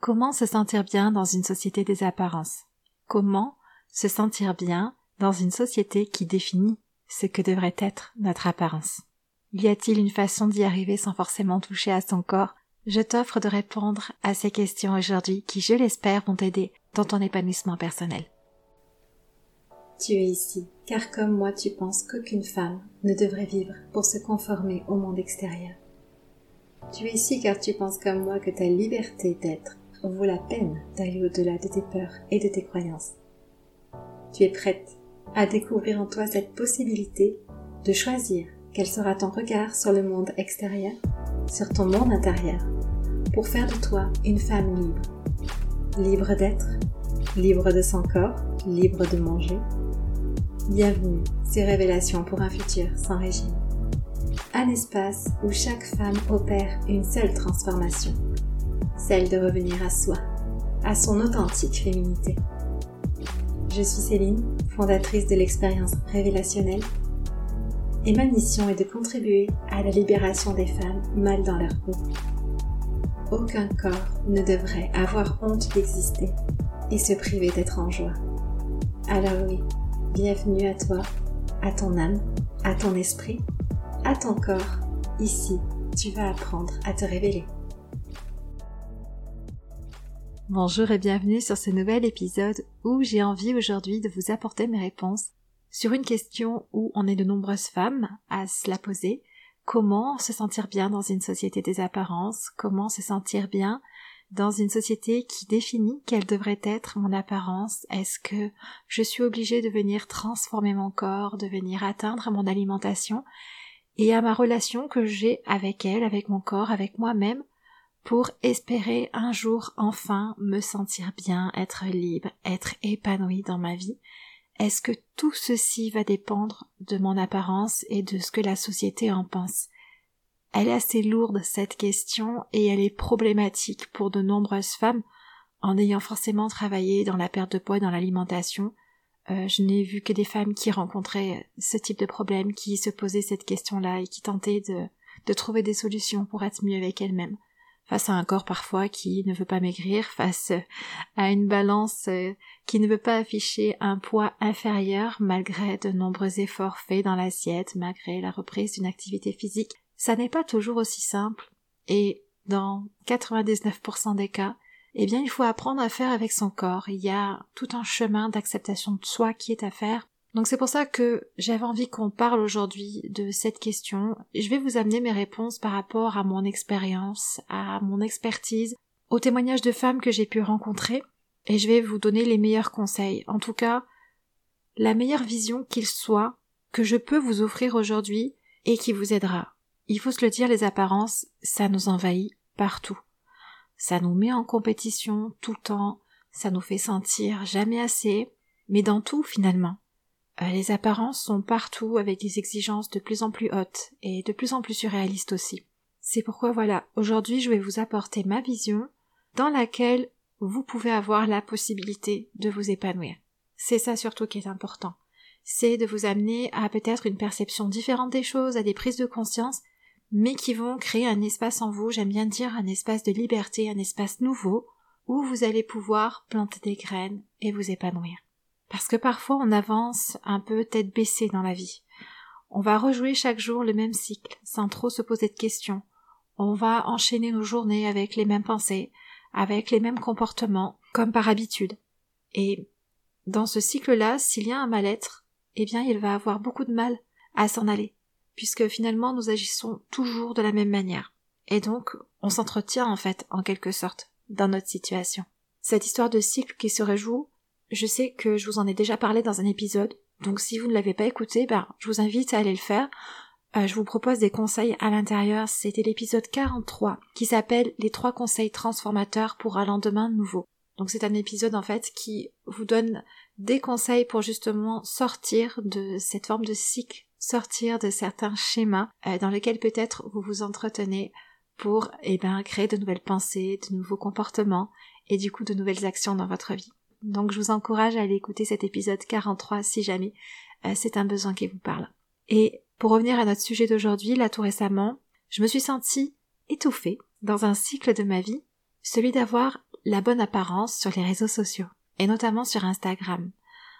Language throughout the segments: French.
Comment se sentir bien dans une société des apparences? Comment se sentir bien dans une société qui définit ce que devrait être notre apparence? Y a-t-il une façon d'y arriver sans forcément toucher à son corps? Je t'offre de répondre à ces questions aujourd'hui qui, je l'espère, vont t'aider dans ton épanouissement personnel. Tu es ici, car comme moi tu penses qu'aucune femme ne devrait vivre pour se conformer au monde extérieur. Tu es ici car tu penses comme moi que ta liberté d'être vaut la peine d'aller au-delà de tes peurs et de tes croyances. Tu es prête à découvrir en toi cette possibilité de choisir quel sera ton regard sur le monde extérieur, sur ton monde intérieur, pour faire de toi une femme libre. Libre d'être, libre de son corps, libre de manger. Bienvenue, ces révélations pour un futur sans régime. Un espace où chaque femme opère une seule transformation, celle de revenir à soi, à son authentique féminité. Je suis Céline, fondatrice de l'expérience révélationnelle, et ma mission est de contribuer à la libération des femmes mal dans leur peau. Aucun corps ne devrait avoir honte d'exister et se priver d'être en joie. Alors oui, bienvenue à toi, à ton âme, à ton esprit, à ton corps. Ici, tu vas apprendre à te révéler. Bonjour et bienvenue sur ce nouvel épisode où j'ai envie aujourd'hui de vous apporter mes réponses sur une question où on est de nombreuses femmes à se la poser. Comment se sentir bien dans une société des apparences? Comment se sentir bien dans une société qui définit quelle devrait être mon apparence? Est-ce que je suis obligée de venir transformer mon corps, de venir atteindre mon alimentation? Et à ma relation que j'ai avec elle, avec mon corps, avec moi-même pour espérer un jour enfin me sentir bien, être libre, être épanouie dans ma vie. Est-ce que tout ceci va dépendre de mon apparence et de ce que la société en pense? Elle est assez lourde cette question et elle est problématique pour de nombreuses femmes en ayant forcément travaillé dans la perte de poids et dans l'alimentation. Euh, je n'ai vu que des femmes qui rencontraient ce type de problème, qui se posaient cette question-là et qui tentaient de, de trouver des solutions pour être mieux avec elles-mêmes face à un corps parfois qui ne veut pas maigrir, face à une balance euh, qui ne veut pas afficher un poids inférieur malgré de nombreux efforts faits dans l'assiette, malgré la reprise d'une activité physique. Ça n'est pas toujours aussi simple et dans 99% des cas, eh bien il faut apprendre à faire avec son corps. Il y a tout un chemin d'acceptation de soi qui est à faire donc c'est pour ça que j'avais envie qu'on parle aujourd'hui de cette question. Je vais vous amener mes réponses par rapport à mon expérience, à mon expertise, aux témoignages de femmes que j'ai pu rencontrer, et je vais vous donner les meilleurs conseils. En tout cas, la meilleure vision qu'il soit que je peux vous offrir aujourd'hui et qui vous aidera. Il faut se le dire, les apparences, ça nous envahit partout. Ça nous met en compétition tout le temps, ça nous fait sentir jamais assez, mais dans tout finalement. Euh, les apparences sont partout avec des exigences de plus en plus hautes et de plus en plus surréalistes aussi. C'est pourquoi voilà, aujourd'hui je vais vous apporter ma vision dans laquelle vous pouvez avoir la possibilité de vous épanouir. C'est ça surtout qui est important. C'est de vous amener à peut-être une perception différente des choses, à des prises de conscience, mais qui vont créer un espace en vous, j'aime bien dire un espace de liberté, un espace nouveau, où vous allez pouvoir planter des graines et vous épanouir. Parce que parfois on avance un peu tête baissée dans la vie. On va rejouer chaque jour le même cycle, sans trop se poser de questions. On va enchaîner nos journées avec les mêmes pensées, avec les mêmes comportements, comme par habitude. Et dans ce cycle-là, s'il y a un mal-être, eh bien il va avoir beaucoup de mal à s'en aller, puisque finalement nous agissons toujours de la même manière. Et donc on s'entretient en fait, en quelque sorte, dans notre situation. Cette histoire de cycle qui se rejoue, je sais que je vous en ai déjà parlé dans un épisode, donc si vous ne l'avez pas écouté, ben, je vous invite à aller le faire. Euh, je vous propose des conseils à l'intérieur. C'était l'épisode 43 qui s'appelle Les trois conseils transformateurs pour un lendemain nouveau. Donc c'est un épisode en fait qui vous donne des conseils pour justement sortir de cette forme de cycle, sortir de certains schémas euh, dans lesquels peut-être vous vous entretenez pour eh ben créer de nouvelles pensées, de nouveaux comportements et du coup de nouvelles actions dans votre vie. Donc je vous encourage à aller écouter cet épisode 43 si jamais euh, c'est un besoin qui vous parle. Et pour revenir à notre sujet d'aujourd'hui, là tout récemment, je me suis sentie étouffée dans un cycle de ma vie, celui d'avoir la bonne apparence sur les réseaux sociaux, et notamment sur Instagram.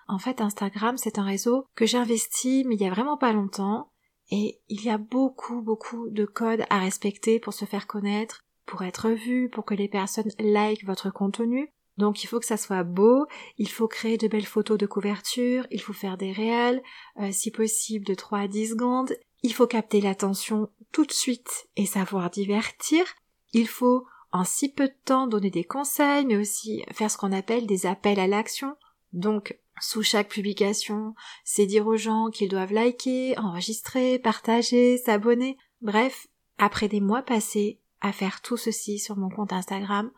En fait, Instagram, c'est un réseau que j'ai investi, mais il y a vraiment pas longtemps, et il y a beaucoup, beaucoup de codes à respecter pour se faire connaître, pour être vu, pour que les personnes like votre contenu. Donc il faut que ça soit beau, il faut créer de belles photos de couverture, il faut faire des réels, euh, si possible de 3 à 10 secondes, il faut capter l'attention tout de suite et savoir divertir, il faut en si peu de temps donner des conseils, mais aussi faire ce qu'on appelle des appels à l'action. Donc, sous chaque publication, c'est dire aux gens qu'ils doivent liker, enregistrer, partager, s'abonner. Bref, après des mois passés à faire tout ceci sur mon compte Instagram,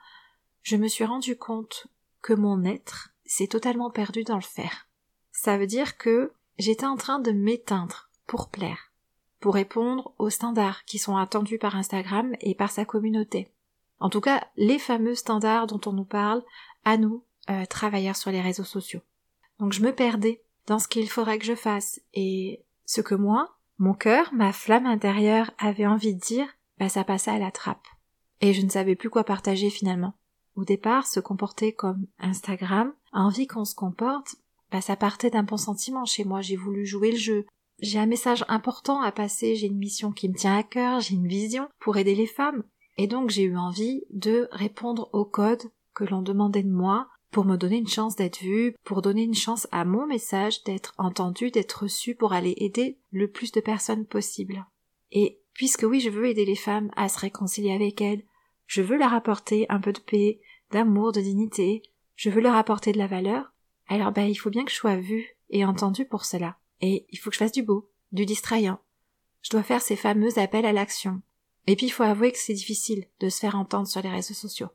je me suis rendu compte que mon être s'est totalement perdu dans le faire. Ça veut dire que j'étais en train de m'éteindre pour plaire, pour répondre aux standards qui sont attendus par Instagram et par sa communauté. En tout cas, les fameux standards dont on nous parle à nous, euh, travailleurs sur les réseaux sociaux. Donc je me perdais dans ce qu'il faudrait que je fasse et ce que moi, mon cœur, ma flamme intérieure avait envie de dire, bah ça passait à la trappe. Et je ne savais plus quoi partager finalement. Au départ, se comporter comme Instagram, envie qu'on se comporte, bah ça partait d'un bon sentiment chez moi, j'ai voulu jouer le jeu. J'ai un message important à passer, j'ai une mission qui me tient à cœur, j'ai une vision pour aider les femmes. Et donc j'ai eu envie de répondre au code que l'on demandait de moi pour me donner une chance d'être vue, pour donner une chance à mon message d'être entendu, d'être reçu pour aller aider le plus de personnes possible. Et puisque oui, je veux aider les femmes à se réconcilier avec elles, je veux leur apporter un peu de paix, d'amour, de dignité, je veux leur apporter de la valeur, alors ben il faut bien que je sois vue et entendue pour cela. Et il faut que je fasse du beau, du distrayant. Je dois faire ces fameux appels à l'action. Et puis il faut avouer que c'est difficile de se faire entendre sur les réseaux sociaux.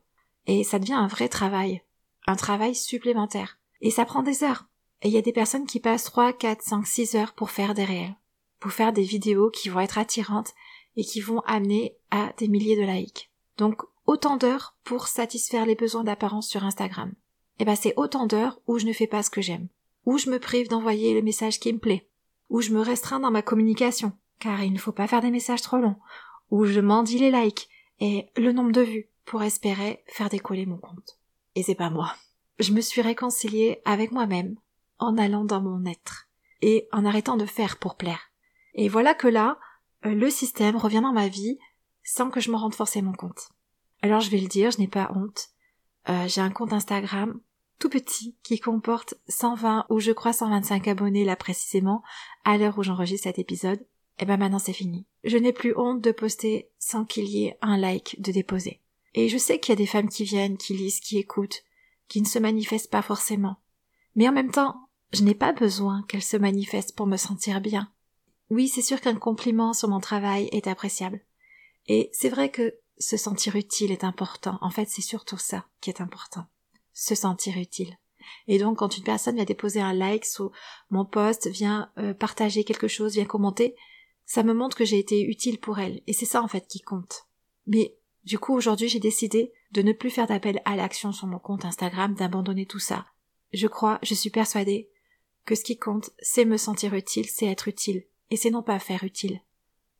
Et ça devient un vrai travail, un travail supplémentaire. Et ça prend des heures. Et il y a des personnes qui passent 3, 4, 5, 6 heures pour faire des réels, pour faire des vidéos qui vont être attirantes et qui vont amener à des milliers de likes. Donc autant d'heures pour satisfaire les besoins d'apparence sur Instagram. Et eh ben c'est autant d'heures où je ne fais pas ce que j'aime, où je me prive d'envoyer le message qui me plaît, où je me restreins dans ma communication, car il ne faut pas faire des messages trop longs, où je mendie les likes et le nombre de vues pour espérer faire décoller mon compte. Et c'est pas moi. Je me suis réconciliée avec moi-même en allant dans mon être et en arrêtant de faire pour plaire. Et voilà que là, euh, le système revient dans ma vie sans que je me rende forcément compte. Alors je vais le dire, je n'ai pas honte. Euh, j'ai un compte Instagram tout petit qui comporte 120 ou je crois 125 abonnés là précisément à l'heure où j'enregistre cet épisode. Et ben maintenant c'est fini. Je n'ai plus honte de poster sans qu'il y ait un like de déposer. Et je sais qu'il y a des femmes qui viennent, qui lisent, qui écoutent, qui ne se manifestent pas forcément. Mais en même temps, je n'ai pas besoin qu'elles se manifestent pour me sentir bien. Oui, c'est sûr qu'un compliment sur mon travail est appréciable. Et c'est vrai que se sentir utile est important. En fait, c'est surtout ça qui est important. Se sentir utile. Et donc, quand une personne vient déposer un like sous mon post, vient euh, partager quelque chose, vient commenter, ça me montre que j'ai été utile pour elle. Et c'est ça, en fait, qui compte. Mais, du coup, aujourd'hui, j'ai décidé de ne plus faire d'appel à l'action sur mon compte Instagram, d'abandonner tout ça. Je crois, je suis persuadée que ce qui compte, c'est me sentir utile, c'est être utile. Et c'est non pas faire utile.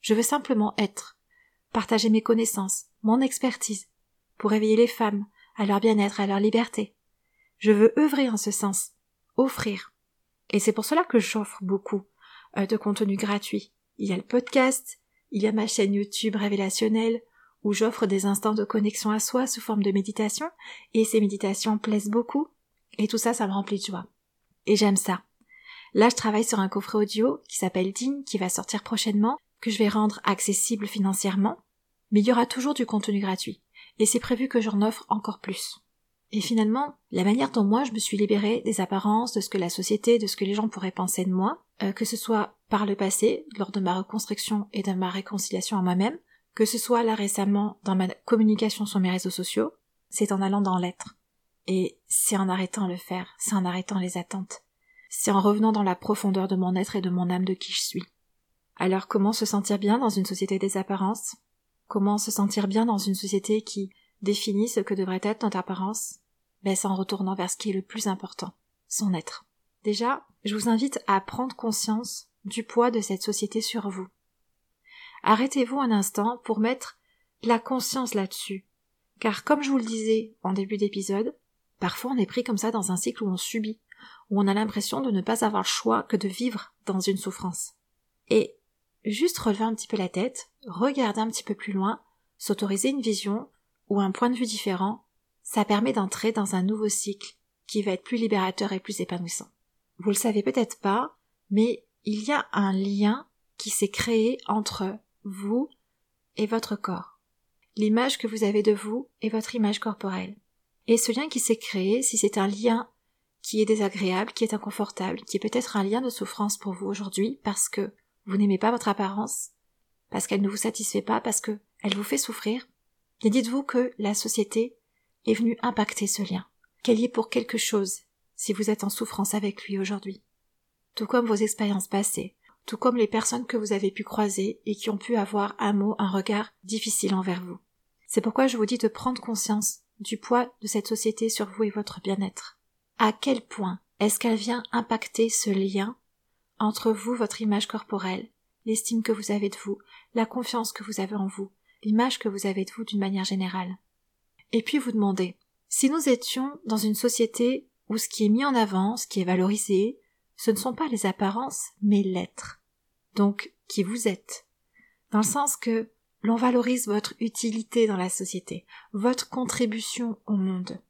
Je veux simplement être partager mes connaissances, mon expertise, pour éveiller les femmes à leur bien-être, à leur liberté. Je veux œuvrer en ce sens, offrir. Et c'est pour cela que j'offre beaucoup euh, de contenu gratuit. Il y a le podcast, il y a ma chaîne YouTube révélationnelle, où j'offre des instants de connexion à soi sous forme de méditation, et ces méditations plaisent beaucoup, et tout ça, ça me remplit de joie. Et j'aime ça. Là, je travaille sur un coffret audio qui s'appelle Digne, qui va sortir prochainement, que je vais rendre accessible financièrement, mais il y aura toujours du contenu gratuit, et c'est prévu que j'en offre encore plus. Et finalement, la manière dont moi je me suis libérée des apparences, de ce que la société, de ce que les gens pourraient penser de moi, euh, que ce soit par le passé, lors de ma reconstruction et de ma réconciliation à moi-même, que ce soit là récemment dans ma communication sur mes réseaux sociaux, c'est en allant dans l'être. Et c'est en arrêtant le faire, c'est en arrêtant les attentes. C'est en revenant dans la profondeur de mon être et de mon âme de qui je suis. Alors comment se sentir bien dans une société des apparences? Comment se sentir bien dans une société qui définit ce que devrait être notre apparence? Ben c'est en retournant vers ce qui est le plus important, son être. Déjà, je vous invite à prendre conscience du poids de cette société sur vous. Arrêtez-vous un instant pour mettre la conscience là-dessus. Car comme je vous le disais en début d'épisode, parfois on est pris comme ça dans un cycle où on subit, où on a l'impression de ne pas avoir le choix que de vivre dans une souffrance. Et juste relever un petit peu la tête, regarder un petit peu plus loin, s'autoriser une vision ou un point de vue différent, ça permet d'entrer dans un nouveau cycle qui va être plus libérateur et plus épanouissant. Vous le savez peut-être pas, mais il y a un lien qui s'est créé entre vous et votre corps. L'image que vous avez de vous est votre image corporelle. Et ce lien qui s'est créé, si c'est un lien qui est désagréable, qui est inconfortable, qui est peut-être un lien de souffrance pour vous aujourd'hui parce que vous n'aimez pas votre apparence, parce qu'elle ne vous satisfait pas, parce que elle vous fait souffrir, et dites-vous que la société est venue impacter ce lien, qu'elle y est pour quelque chose si vous êtes en souffrance avec lui aujourd'hui. Tout comme vos expériences passées, tout comme les personnes que vous avez pu croiser et qui ont pu avoir un mot, un regard difficile envers vous. C'est pourquoi je vous dis de prendre conscience du poids de cette société sur vous et votre bien-être. À quel point est-ce qu'elle vient impacter ce lien entre vous, votre image corporelle, l'estime que vous avez de vous, la confiance que vous avez en vous, l'image que vous avez de vous d'une manière générale. Et puis vous demandez, si nous étions dans une société où ce qui est mis en avant, ce qui est valorisé, ce ne sont pas les apparences, mais l'être. Donc, qui vous êtes. Dans le sens que l'on valorise votre utilité dans la société, votre contribution au monde.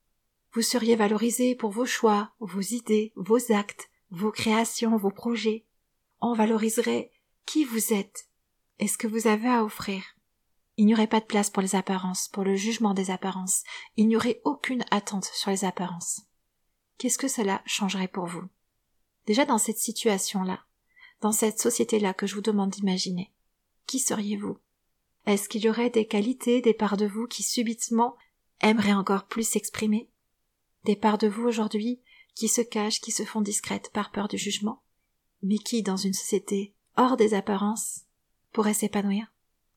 Vous seriez valorisé pour vos choix, vos idées, vos actes, vos créations, vos projets. On valoriserait qui vous êtes et ce que vous avez à offrir. Il n'y aurait pas de place pour les apparences, pour le jugement des apparences. Il n'y aurait aucune attente sur les apparences. Qu'est-ce que cela changerait pour vous? Déjà dans cette situation-là, dans cette société-là que je vous demande d'imaginer, qui seriez-vous? Est-ce qu'il y aurait des qualités, des parts de vous qui subitement aimeraient encore plus s'exprimer? Des parts de vous aujourd'hui qui se cachent, qui se font discrètes par peur du jugement, mais qui, dans une société hors des apparences, pourraient s'épanouir,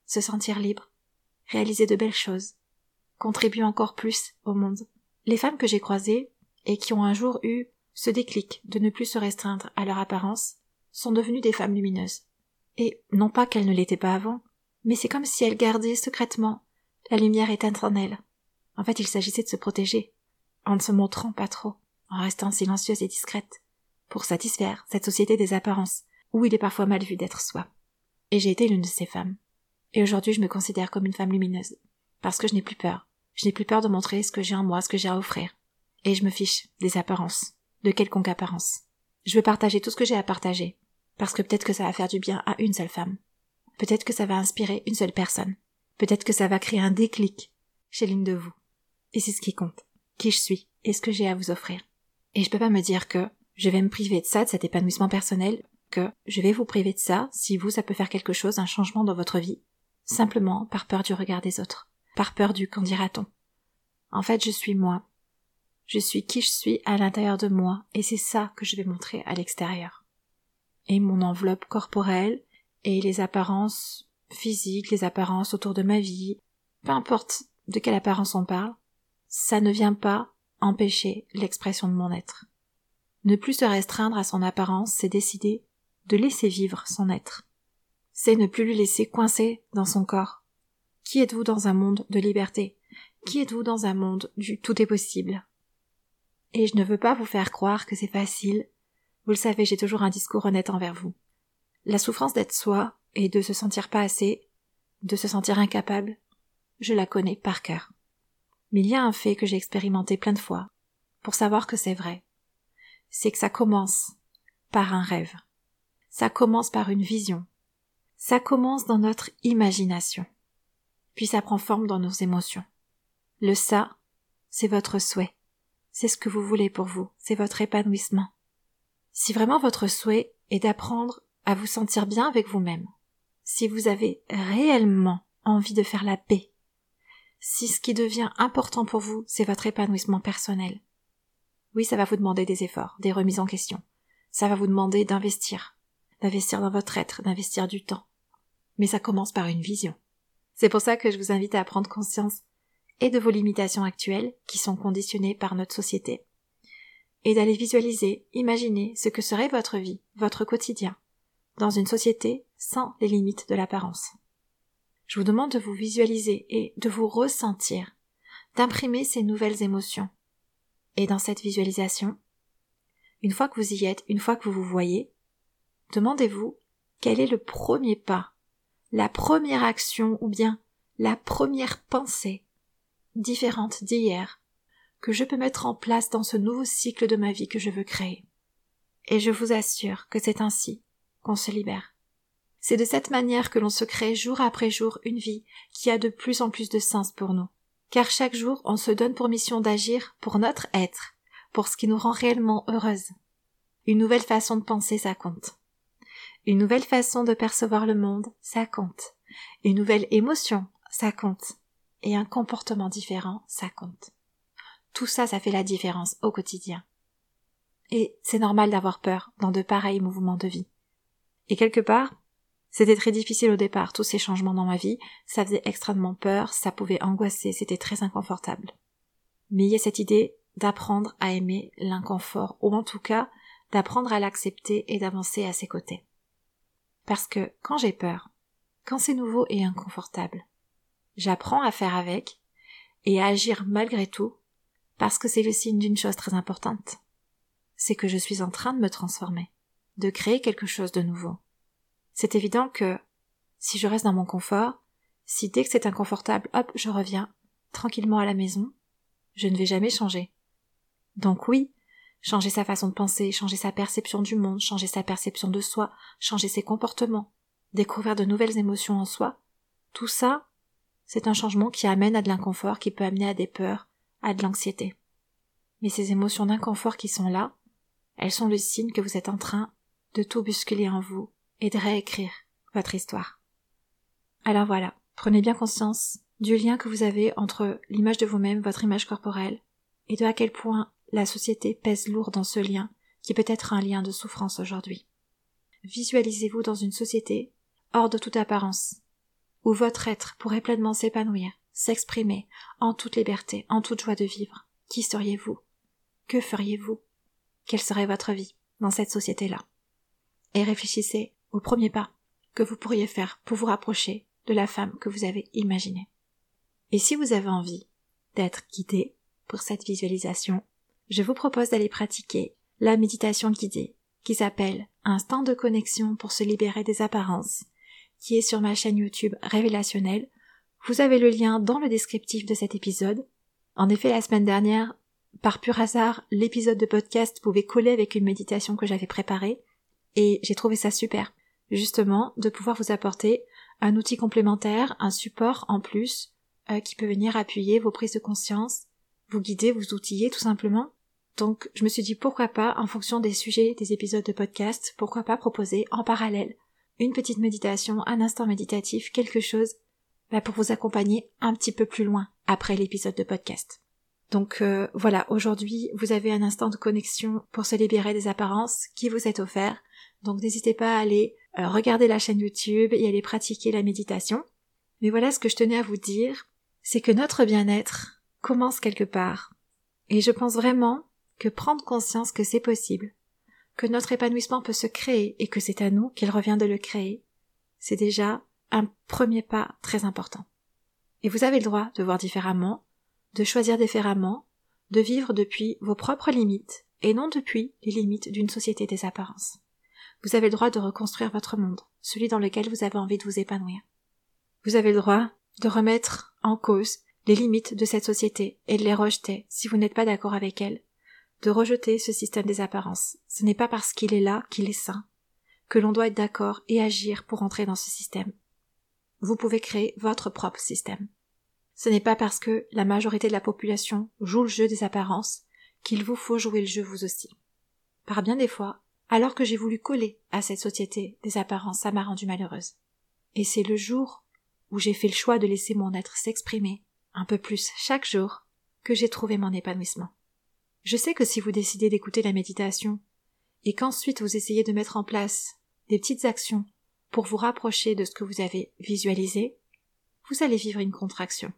se sentir libre, réaliser de belles choses, contribuer encore plus au monde. Les femmes que j'ai croisées et qui ont un jour eu ce déclic de ne plus se restreindre à leur apparence sont devenues des femmes lumineuses. Et non pas qu'elles ne l'étaient pas avant, mais c'est comme si elles gardaient secrètement la lumière éteinte en elles. En fait, il s'agissait de se protéger, en ne se montrant pas trop en restant silencieuse et discrète, pour satisfaire cette société des apparences, où il est parfois mal vu d'être soi. Et j'ai été l'une de ces femmes. Et aujourd'hui je me considère comme une femme lumineuse, parce que je n'ai plus peur. Je n'ai plus peur de montrer ce que j'ai en moi, ce que j'ai à offrir. Et je me fiche des apparences, de quelconque apparence. Je veux partager tout ce que j'ai à partager, parce que peut-être que ça va faire du bien à une seule femme. Peut-être que ça va inspirer une seule personne. Peut-être que ça va créer un déclic chez l'une de vous. Et c'est ce qui compte. Qui je suis et ce que j'ai à vous offrir. Et je peux pas me dire que je vais me priver de ça, de cet épanouissement personnel, que je vais vous priver de ça si vous, ça peut faire quelque chose, un changement dans votre vie, simplement par peur du regard des autres, par peur du qu'en dira-t-on. En fait, je suis moi. Je suis qui je suis à l'intérieur de moi, et c'est ça que je vais montrer à l'extérieur. Et mon enveloppe corporelle, et les apparences physiques, les apparences autour de ma vie, peu importe de quelle apparence on parle, ça ne vient pas empêcher l'expression de mon être. Ne plus se restreindre à son apparence, c'est décider de laisser vivre son être. C'est ne plus lui laisser coincer dans son corps. Qui êtes-vous dans un monde de liberté? Qui êtes-vous dans un monde du tout est possible? Et je ne veux pas vous faire croire que c'est facile. Vous le savez, j'ai toujours un discours honnête envers vous. La souffrance d'être soi et de se sentir pas assez, de se sentir incapable, je la connais par cœur. Mais il y a un fait que j'ai expérimenté plein de fois, pour savoir que c'est vrai. C'est que ça commence par un rêve. Ça commence par une vision. Ça commence dans notre imagination. Puis ça prend forme dans nos émotions. Le ça, c'est votre souhait. C'est ce que vous voulez pour vous. C'est votre épanouissement. Si vraiment votre souhait est d'apprendre à vous sentir bien avec vous-même, si vous avez réellement envie de faire la paix si ce qui devient important pour vous, c'est votre épanouissement personnel. Oui, ça va vous demander des efforts, des remises en question. Ça va vous demander d'investir, d'investir dans votre être, d'investir du temps. Mais ça commence par une vision. C'est pour ça que je vous invite à prendre conscience et de vos limitations actuelles qui sont conditionnées par notre société, et d'aller visualiser, imaginer ce que serait votre vie, votre quotidien, dans une société sans les limites de l'apparence. Je vous demande de vous visualiser et de vous ressentir d'imprimer ces nouvelles émotions. Et dans cette visualisation, une fois que vous y êtes, une fois que vous vous voyez, demandez-vous quel est le premier pas, la première action ou bien la première pensée différente d'hier que je peux mettre en place dans ce nouveau cycle de ma vie que je veux créer. Et je vous assure que c'est ainsi qu'on se libère. C'est de cette manière que l'on se crée jour après jour une vie qui a de plus en plus de sens pour nous. Car chaque jour on se donne pour mission d'agir pour notre être, pour ce qui nous rend réellement heureuse. Une nouvelle façon de penser, ça compte. Une nouvelle façon de percevoir le monde, ça compte. Une nouvelle émotion, ça compte. Et un comportement différent, ça compte. Tout ça, ça fait la différence au quotidien. Et c'est normal d'avoir peur dans de pareils mouvements de vie. Et quelque part, c'était très difficile au départ, tous ces changements dans ma vie, ça faisait extrêmement peur, ça pouvait angoisser, c'était très inconfortable. Mais il y a cette idée d'apprendre à aimer l'inconfort, ou en tout cas d'apprendre à l'accepter et d'avancer à ses côtés. Parce que quand j'ai peur, quand c'est nouveau et inconfortable, j'apprends à faire avec et à agir malgré tout parce que c'est le signe d'une chose très importante. C'est que je suis en train de me transformer, de créer quelque chose de nouveau. C'est évident que si je reste dans mon confort, si dès que c'est inconfortable, hop, je reviens tranquillement à la maison, je ne vais jamais changer. Donc oui, changer sa façon de penser, changer sa perception du monde, changer sa perception de soi, changer ses comportements, découvrir de nouvelles émotions en soi, tout ça, c'est un changement qui amène à de l'inconfort, qui peut amener à des peurs, à de l'anxiété. Mais ces émotions d'inconfort qui sont là, elles sont le signe que vous êtes en train de tout bousculer en vous et de réécrire votre histoire. Alors voilà, prenez bien conscience du lien que vous avez entre l'image de vous-même, votre image corporelle, et de à quel point la société pèse lourd dans ce lien, qui peut être un lien de souffrance aujourd'hui. Visualisez-vous dans une société hors de toute apparence, où votre être pourrait pleinement s'épanouir, s'exprimer en toute liberté, en toute joie de vivre. Qui seriez-vous? Que feriez-vous? Quelle serait votre vie dans cette société-là? Et réfléchissez au premier pas que vous pourriez faire pour vous rapprocher de la femme que vous avez imaginée. Et si vous avez envie d'être guidé pour cette visualisation, je vous propose d'aller pratiquer la méditation guidée qui s'appelle Instant de connexion pour se libérer des apparences, qui est sur ma chaîne YouTube Révélationnelle. Vous avez le lien dans le descriptif de cet épisode. En effet, la semaine dernière, par pur hasard, l'épisode de podcast pouvait coller avec une méditation que j'avais préparée, et j'ai trouvé ça super, justement, de pouvoir vous apporter un outil complémentaire, un support en plus, euh, qui peut venir appuyer vos prises de conscience, vous guider, vous outiller tout simplement, donc je me suis dit pourquoi pas, en fonction des sujets des épisodes de podcast, pourquoi pas proposer en parallèle une petite méditation, un instant méditatif, quelque chose bah, pour vous accompagner un petit peu plus loin après l'épisode de podcast. Donc euh, voilà, aujourd'hui vous avez un instant de connexion pour se libérer des apparences qui vous est offert. Donc n'hésitez pas à aller euh, regarder la chaîne YouTube et aller pratiquer la méditation. Mais voilà ce que je tenais à vous dire, c'est que notre bien-être commence quelque part. Et je pense vraiment que prendre conscience que c'est possible, que notre épanouissement peut se créer et que c'est à nous qu'il revient de le créer, c'est déjà un premier pas très important. Et vous avez le droit de voir différemment, de choisir différemment, de vivre depuis vos propres limites et non depuis les limites d'une société des apparences. Vous avez le droit de reconstruire votre monde, celui dans lequel vous avez envie de vous épanouir. Vous avez le droit de remettre en cause les limites de cette société et de les rejeter si vous n'êtes pas d'accord avec elles de rejeter ce système des apparences. Ce n'est pas parce qu'il est là qu'il est sain que l'on doit être d'accord et agir pour entrer dans ce système. Vous pouvez créer votre propre système. Ce n'est pas parce que la majorité de la population joue le jeu des apparences qu'il vous faut jouer le jeu vous aussi. Par bien des fois, alors que j'ai voulu coller à cette société des apparences, ça m'a rendue malheureuse. Et c'est le jour où j'ai fait le choix de laisser mon être s'exprimer un peu plus chaque jour que j'ai trouvé mon épanouissement. Je sais que si vous décidez d'écouter la méditation, et qu'ensuite vous essayez de mettre en place des petites actions pour vous rapprocher de ce que vous avez visualisé, vous allez vivre une contraction.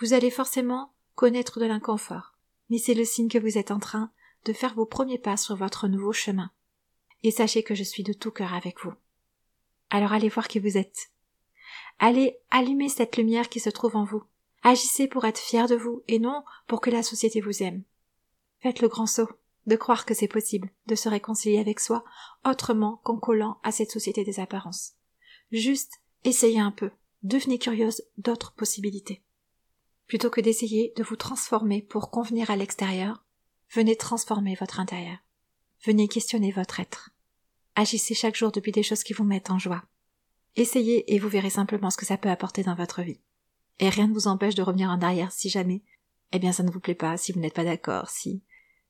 Vous allez forcément connaître de l'inconfort, mais c'est le signe que vous êtes en train de faire vos premiers pas sur votre nouveau chemin. Et sachez que je suis de tout cœur avec vous. Alors allez voir qui vous êtes. Allez allumer cette lumière qui se trouve en vous. Agissez pour être fier de vous et non pour que la société vous aime. Faites le grand saut de croire que c'est possible de se réconcilier avec soi autrement qu'en collant à cette société des apparences. Juste essayez un peu, devenez curieuse d'autres possibilités. Plutôt que d'essayer de vous transformer pour convenir à l'extérieur, venez transformer votre intérieur. Venez questionner votre être. Agissez chaque jour depuis des choses qui vous mettent en joie. Essayez et vous verrez simplement ce que ça peut apporter dans votre vie. Et rien ne vous empêche de revenir en arrière si jamais, eh bien ça ne vous plaît pas, si vous n'êtes pas d'accord, si,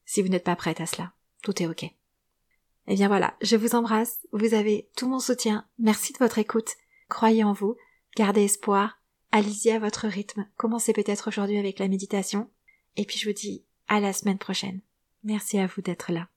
si vous n'êtes pas prête à cela. Tout est ok. Eh bien voilà, je vous embrasse, vous avez tout mon soutien, merci de votre écoute, croyez en vous, gardez espoir, allez-y à votre rythme, commencez peut-être aujourd'hui avec la méditation, et puis je vous dis à la semaine prochaine. Merci à vous d'être là.